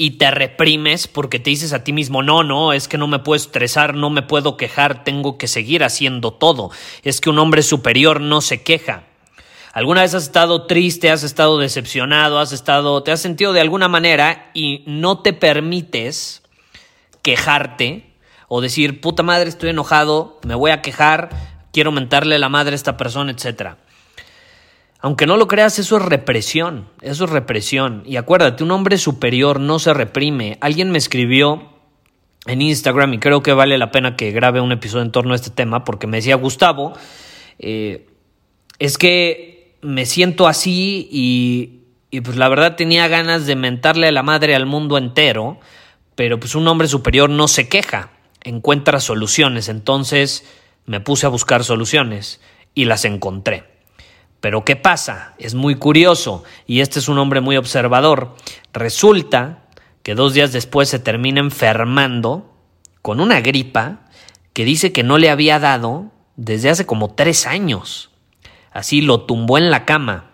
y te reprimes porque te dices a ti mismo, no, no, es que no me puedo estresar, no me puedo quejar, tengo que seguir haciendo todo? Es que un hombre superior no se queja. ¿Alguna vez has estado triste, has estado decepcionado, has estado, te has sentido de alguna manera y no te permites quejarte o decir, puta madre, estoy enojado, me voy a quejar, quiero mentarle la madre a esta persona, etcétera? Aunque no lo creas, eso es represión, eso es represión. Y acuérdate, un hombre superior no se reprime. Alguien me escribió en Instagram y creo que vale la pena que grabe un episodio en torno a este tema porque me decía Gustavo, eh, es que me siento así y, y pues la verdad tenía ganas de mentarle a la madre al mundo entero, pero pues un hombre superior no se queja, encuentra soluciones. Entonces me puse a buscar soluciones y las encontré. Pero ¿qué pasa? Es muy curioso, y este es un hombre muy observador. Resulta que dos días después se termina enfermando con una gripa que dice que no le había dado desde hace como tres años. Así lo tumbó en la cama.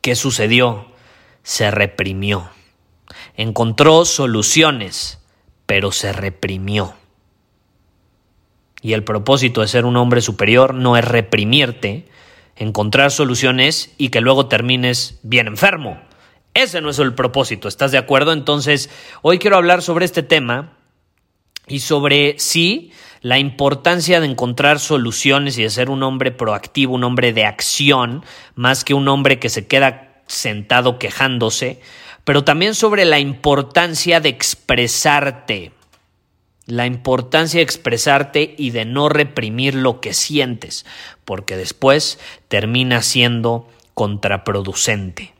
¿Qué sucedió? Se reprimió. Encontró soluciones, pero se reprimió. Y el propósito de ser un hombre superior no es reprimirte, encontrar soluciones y que luego termines bien enfermo. Ese no es el propósito, ¿estás de acuerdo? Entonces, hoy quiero hablar sobre este tema y sobre sí la importancia de encontrar soluciones y de ser un hombre proactivo, un hombre de acción, más que un hombre que se queda sentado quejándose, pero también sobre la importancia de expresarte la importancia de expresarte y de no reprimir lo que sientes, porque después termina siendo contraproducente.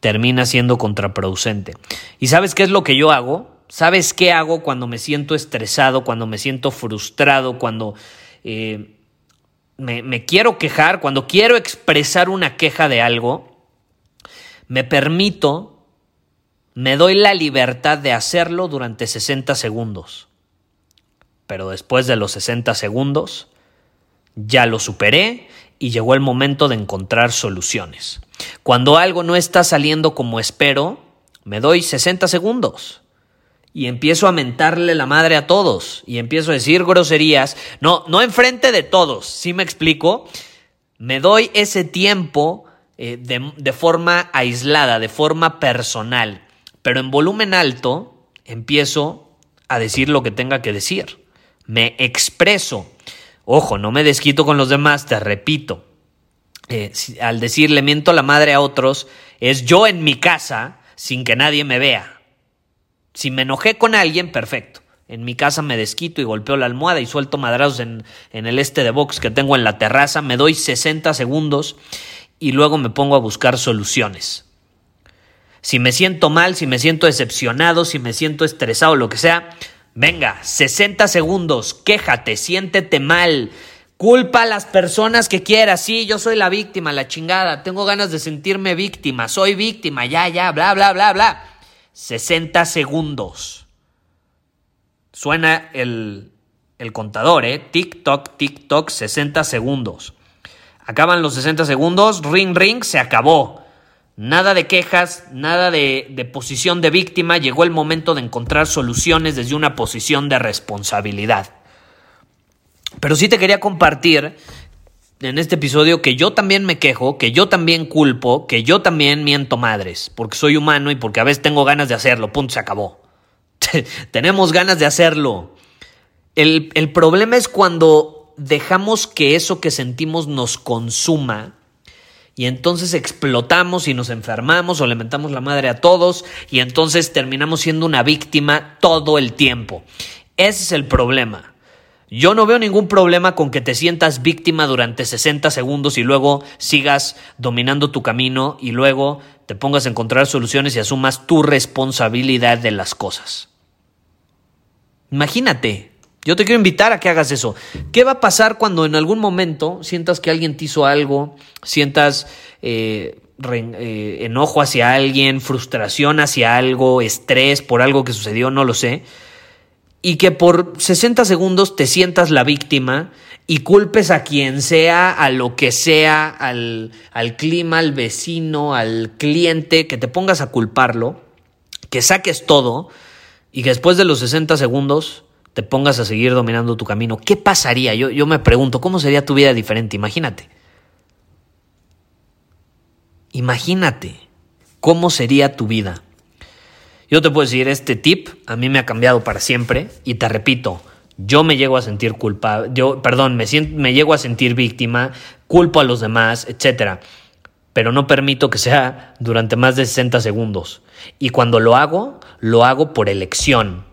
Termina siendo contraproducente. ¿Y sabes qué es lo que yo hago? ¿Sabes qué hago cuando me siento estresado, cuando me siento frustrado, cuando eh, me, me quiero quejar, cuando quiero expresar una queja de algo? Me permito me doy la libertad de hacerlo durante 60 segundos. Pero después de los 60 segundos, ya lo superé y llegó el momento de encontrar soluciones. Cuando algo no está saliendo como espero, me doy 60 segundos y empiezo a mentarle la madre a todos y empiezo a decir groserías, no, no enfrente de todos, ¿sí me explico? Me doy ese tiempo eh, de forma aislada, de forma personal. Pero en volumen alto empiezo a decir lo que tenga que decir. Me expreso. Ojo, no me desquito con los demás, te repito. Eh, al decirle miento la madre a otros, es yo en mi casa sin que nadie me vea. Si me enojé con alguien, perfecto. En mi casa me desquito y golpeo la almohada y suelto madrazos en, en el este de box que tengo en la terraza, me doy 60 segundos y luego me pongo a buscar soluciones. Si me siento mal, si me siento decepcionado, si me siento estresado, lo que sea, venga, 60 segundos, quéjate, siéntete mal, culpa a las personas que quieras, sí, yo soy la víctima, la chingada, tengo ganas de sentirme víctima, soy víctima, ya, ya, bla, bla, bla, bla. 60 segundos. Suena el, el contador, ¿eh? TikTok, TikTok, 60 segundos. Acaban los 60 segundos, ring, ring, se acabó. Nada de quejas, nada de, posición de víctima, llegó el momento de encontrar soluciones desde una posición de responsabilidad. Pero sí te quería compartir en este episodio que yo también me quejo, que yo también culpo, que yo también miento madres, porque soy humano y porque a veces tengo ganas de hacerlo, punto, se acabó. Tenemos ganas de hacerlo. El, el problema es cuando dejamos que eso que sentimos nos consuma y entonces explotamos y nos enfermamos o le mentamos la madre a todos y entonces terminamos siendo una víctima todo el tiempo. Ese es el problema. Yo no veo ningún problema con que te sientas víctima durante 60 segundos y luego sigas dominando tu camino y luego te pongas a encontrar soluciones y asumas tu responsabilidad de las cosas. Imagínate, yo te quiero invitar a que hagas eso. ¿Qué va a pasar cuando en algún momento sientas que alguien te hizo algo, sientas eh, eh, enojo hacia alguien, frustración hacia algo, estrés por algo que sucedió, no lo sé, y que por 60 segundos te sientas la víctima y culpes a quien sea, a lo que sea, al, al clima, al vecino, al cliente, que te pongas a culparlo, que saques todo y que después de los 60 segundos te pongas a seguir dominando tu camino, ¿qué pasaría? Yo, yo me pregunto, ¿cómo sería tu vida diferente? Imagínate. Imagínate cómo sería tu vida. Yo te puedo decir, este tip a mí me ha cambiado para siempre y te repito, yo me llego a sentir culpable, yo, perdón, me, siento, me llego a sentir víctima, culpo a los demás, etcétera. Pero no permito que sea durante más de 60 segundos. Y cuando lo hago, lo hago por elección,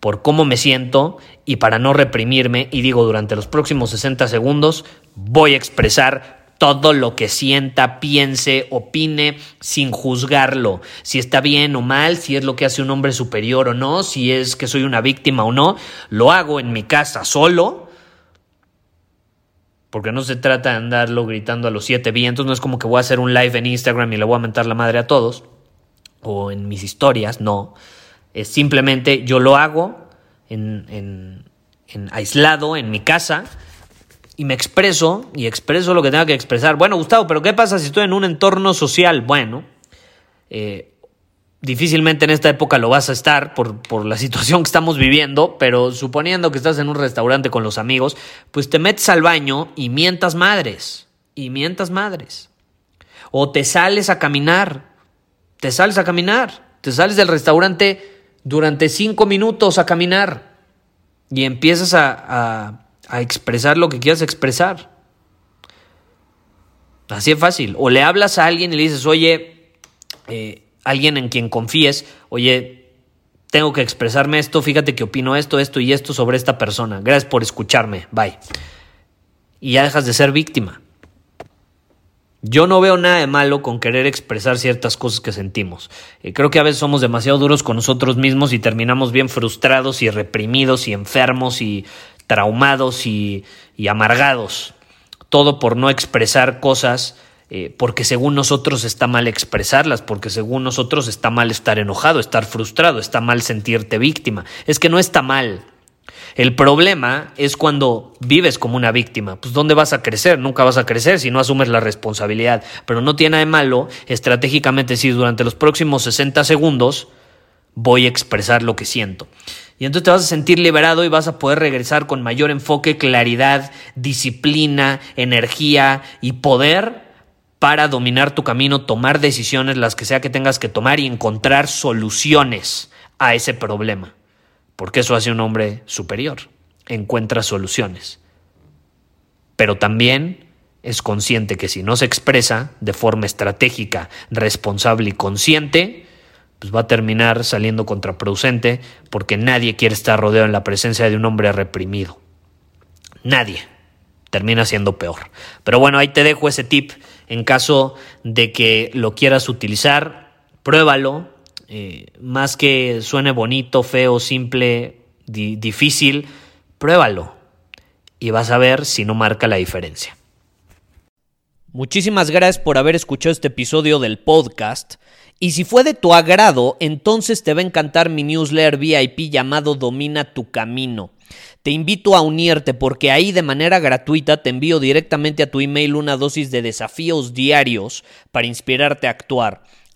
por cómo me siento y para no reprimirme y digo durante los próximos 60 segundos voy a expresar todo lo que sienta, piense, opine, sin juzgarlo, si está bien o mal, si es lo que hace un hombre superior o no, si es que soy una víctima o no, lo hago en mi casa solo, porque no se trata de andarlo gritando a los siete vientos, no es como que voy a hacer un live en Instagram y le voy a mentar la madre a todos, o en mis historias, no. Es simplemente yo lo hago en, en, en aislado en mi casa y me expreso y expreso lo que tenga que expresar. Bueno, Gustavo, pero ¿qué pasa si estoy en un entorno social? Bueno, eh, difícilmente en esta época lo vas a estar por, por, la situación que estamos viviendo, pero suponiendo que estás en un restaurante con los amigos, pues te metes al baño y mientas madres, y mientas madres. O te sales a caminar, te sales a caminar, te sales del restaurante durante cinco minutos a caminar y empiezas a, a, expresar lo que quieras expresar. Así es fácil. O le hablas a alguien y le dices, oye, eh, alguien en quien confíes, oye, tengo que expresarme esto, fíjate que opino esto, esto y esto sobre esta persona. Gracias por escucharme, bye. Y ya dejas de ser víctima. Yo no veo nada de malo con querer expresar ciertas cosas que sentimos. Eh, creo que a veces somos demasiado duros con nosotros mismos y terminamos bien frustrados y reprimidos y enfermos y traumados y, amargados. Todo por no expresar cosas eh, porque según nosotros está mal expresarlas, porque según nosotros está mal estar enojado, estar frustrado, está mal sentirte víctima. Es que no está mal. El problema es cuando vives como una víctima. Pues ¿dónde vas a crecer? Nunca vas a crecer si no asumes la responsabilidad. Pero no tiene nada de malo estratégicamente decir durante los próximos 60 segundos voy a expresar lo que siento. Y entonces te vas a sentir liberado y vas a poder regresar con mayor enfoque, claridad, disciplina, energía y poder para dominar tu camino, tomar decisiones, las que sea que tengas que tomar y encontrar soluciones a ese problema porque eso hace un hombre superior, encuentra soluciones. Pero también es consciente que si no se expresa de forma estratégica, responsable y consciente, pues va a terminar saliendo contraproducente porque nadie quiere estar rodeado en la presencia de un hombre reprimido. Nadie. Termina siendo peor. Pero bueno, ahí te dejo ese tip en caso de que lo quieras utilizar. Pruébalo, eh, más que suene bonito, feo, simple, difícil, pruébalo y vas a ver si no marca la diferencia. Muchísimas gracias por haber escuchado este episodio del podcast. Y si fue de tu agrado, entonces te va a encantar mi newsletter VIP llamado Domina tu Camino. Te invito a unirte porque ahí de manera gratuita te envío directamente a tu email una dosis de desafíos diarios para inspirarte a actuar.